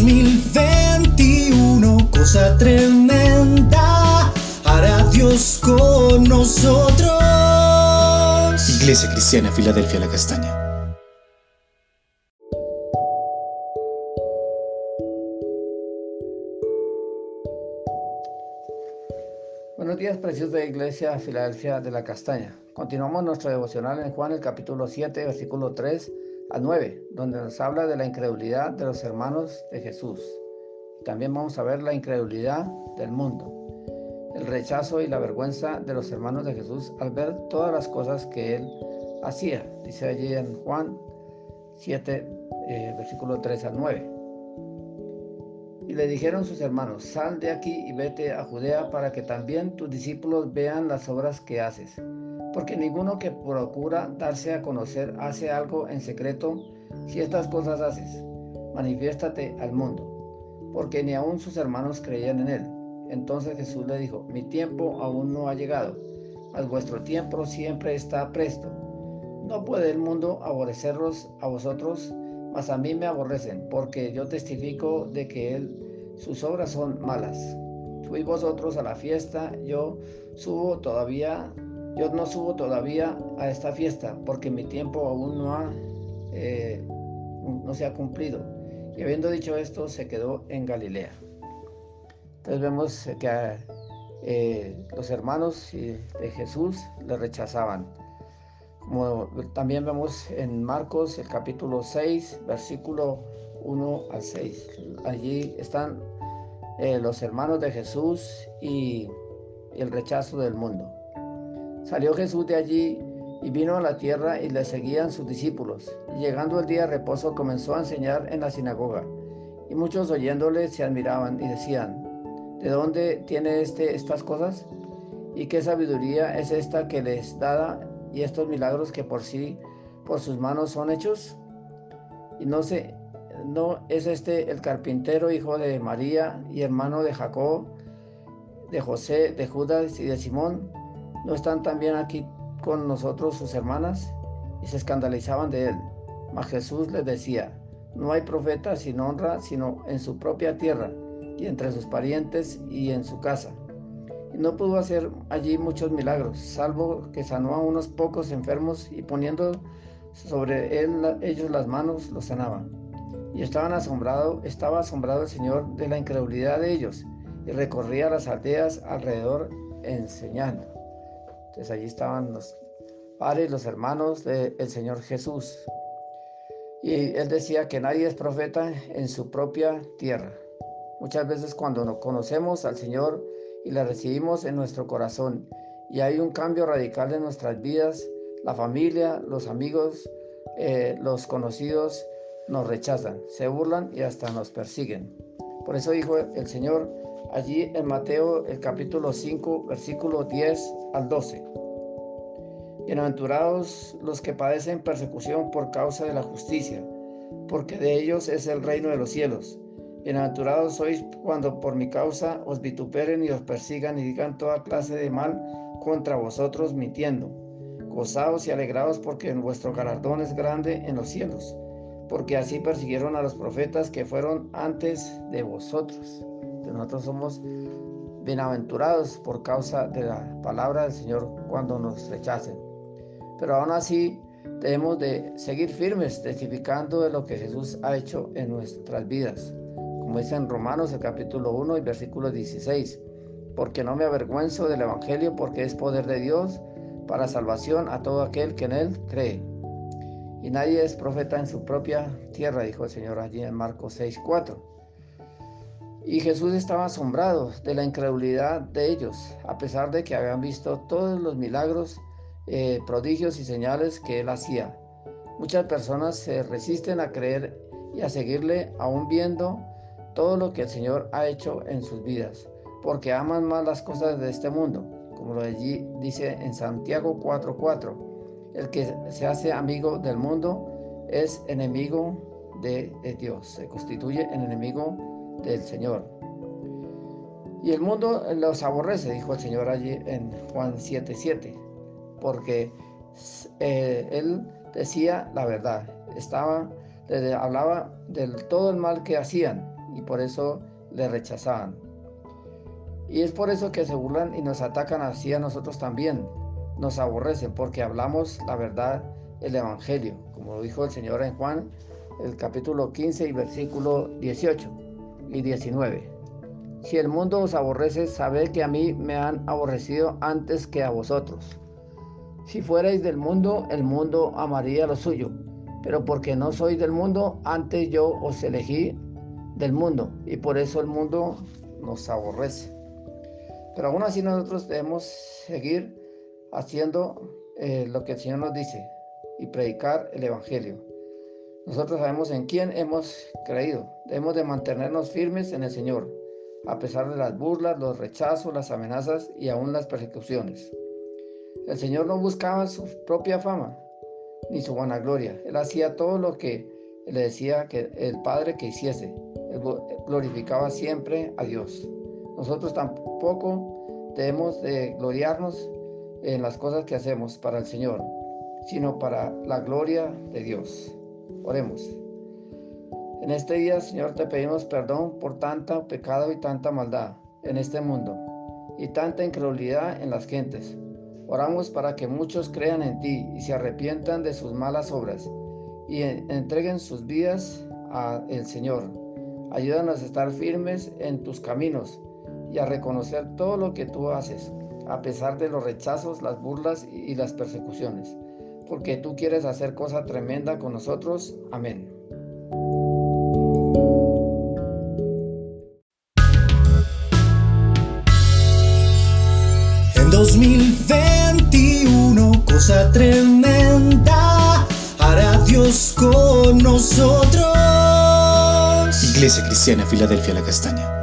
2021, cosa tremenda, hará Dios con nosotros. Iglesia Cristiana, Filadelfia, la Castaña. Buenos días, preciosos de Iglesia Filadelfia de la Castaña. Continuamos nuestro devocional en Juan, el capítulo 7, versículo 3 a 9, donde nos habla de la incredulidad de los hermanos de Jesús. También vamos a ver la incredulidad del mundo, el rechazo y la vergüenza de los hermanos de Jesús al ver todas las cosas que él hacía. Dice allí en Juan 7, eh, versículo 3 al 9. Y le dijeron sus hermanos, sal de aquí y vete a Judea para que también tus discípulos vean las obras que haces. Porque ninguno que procura darse a conocer hace algo en secreto. Si estas cosas haces, manifiéstate al mundo. Porque ni aun sus hermanos creían en él. Entonces Jesús le dijo, mi tiempo aún no ha llegado, mas vuestro tiempo siempre está presto. No puede el mundo aborreceros a vosotros, mas a mí me aborrecen, porque yo testifico de que él, sus obras son malas. Fui vosotros a la fiesta, yo subo todavía, yo no subo todavía a esta fiesta, porque mi tiempo aún no ha, eh, no se ha cumplido. Y habiendo dicho esto, se quedó en Galilea. Entonces vemos que eh, los hermanos de Jesús le rechazaban como también vemos en Marcos el capítulo 6, versículo 1 al 6. Allí están eh, los hermanos de Jesús y, el rechazo del mundo. Salió Jesús de allí y vino a la tierra y le seguían sus discípulos. Y llegando el día de reposo comenzó a enseñar en la sinagoga. Y muchos oyéndole se admiraban y decían, ¿de dónde tiene este estas cosas? ¿Y qué sabiduría es esta que les dada y estos milagros que por sí, por sus manos son hechos? Y no sé, no es este el carpintero, hijo de María y hermano de Jacob, de José, de Judas y de Simón. ¿No están también aquí con nosotros sus hermanas? Y se escandalizaban de él. Mas Jesús les decía, no hay profeta sin honra, sino en su propia tierra, y entre sus parientes y en su casa no pudo hacer allí muchos milagros, salvo que sanó a unos pocos enfermos y poniendo sobre ellos las manos, los sanaba. Y estaban asombrado, estaba asombrado el Señor de la incredulidad de ellos y recorría las aldeas alrededor enseñando. Entonces allí estaban los padres, los hermanos del Señor Jesús. Y él decía que nadie es profeta en su propia tierra. Muchas veces cuando no conocemos al Señor, y la recibimos en nuestro corazón y hay un cambio radical en nuestras vidas, la familia, los amigos, eh, los conocidos nos rechazan, se burlan y hasta nos persiguen. Por eso dijo el Señor allí en Mateo el capítulo 5, versículo 10 al 12. Bienaventurados los que padecen persecución por causa de la justicia, porque de ellos es el reino de los cielos. Bienaventurados sois cuando por mi causa os vituperen y os persigan y digan toda clase de mal contra vosotros mintiendo. Gozaos y alegraos porque en vuestro galardón es grande en los cielos, porque así persiguieron a los profetas que fueron antes de vosotros. nosotros somos bienaventurados por causa de la palabra del Señor cuando nos rechacen. Pero aún así debemos de seguir firmes testificando de lo que Jesús ha hecho en nuestras vidas como dice en Romanos el capítulo 1 y versículo 16, porque no me avergüenzo del Evangelio, porque es poder de Dios para salvación a todo aquel que en él cree. Y nadie es profeta en su propia tierra, dijo el Señor allí en Marcos 6, 4. Y Jesús estaba asombrado de la incredulidad de ellos, a pesar de que habían visto todos los milagros, eh, prodigios y señales que él hacía. Muchas personas se resisten a creer y a seguirle aún viendo todo lo que el Señor ha hecho en sus vidas, porque aman más las cosas de este mundo, como lo allí dice en Santiago 4:4. El que se hace amigo del mundo es enemigo de, Dios, se constituye en enemigo del Señor. Y el mundo los aborrece, dijo el Señor allí en Juan 7:7, porque eh, él decía la verdad, estaba, hablaba del todo el mal que hacían por eso le rechazaban. Y es por eso que se burlan y nos atacan así a nosotros también. Nos aborrecen porque hablamos la verdad, el Evangelio, como lo dijo el Señor en Juan, el capítulo 15 y versículo 18 y 19. Si el mundo os aborrece, sabed que a mí me han aborrecido antes que a vosotros. Si fuerais del mundo, el mundo amaría lo suyo, pero porque no soy del mundo, antes yo os elegí del mundo, y por eso el mundo nos aborrece. Pero aún así nosotros debemos seguir haciendo eh, lo que el Señor nos dice y predicar el Evangelio. Nosotros sabemos en quién hemos creído. Debemos de mantenernos firmes en el Señor, a pesar de las burlas, los rechazos, las amenazas y aún las persecuciones. El Señor no buscaba su propia fama ni su vanagloria. Él hacía todo lo que le decía que el Padre que hiciese. Glorificaba siempre a Dios. Nosotros tampoco debemos de gloriarnos en las cosas que hacemos para el Señor, sino para la gloria de Dios. Oremos. En este día, Señor, te pedimos perdón por tanta pecado y tanta maldad en este mundo y tanta incredulidad en las gentes. Oramos para que muchos crean en ti y se arrepientan de sus malas obras y entreguen sus vidas al Señor. Ayúdanos a estar firmes en tus caminos y a reconocer todo lo que tú haces, a pesar de los rechazos, las burlas y las persecuciones, porque tú quieres hacer cosa tremenda con nosotros. Amén. En 2021, cosa tremenda, Iglesia Cristiana Filadelfia La Castaña.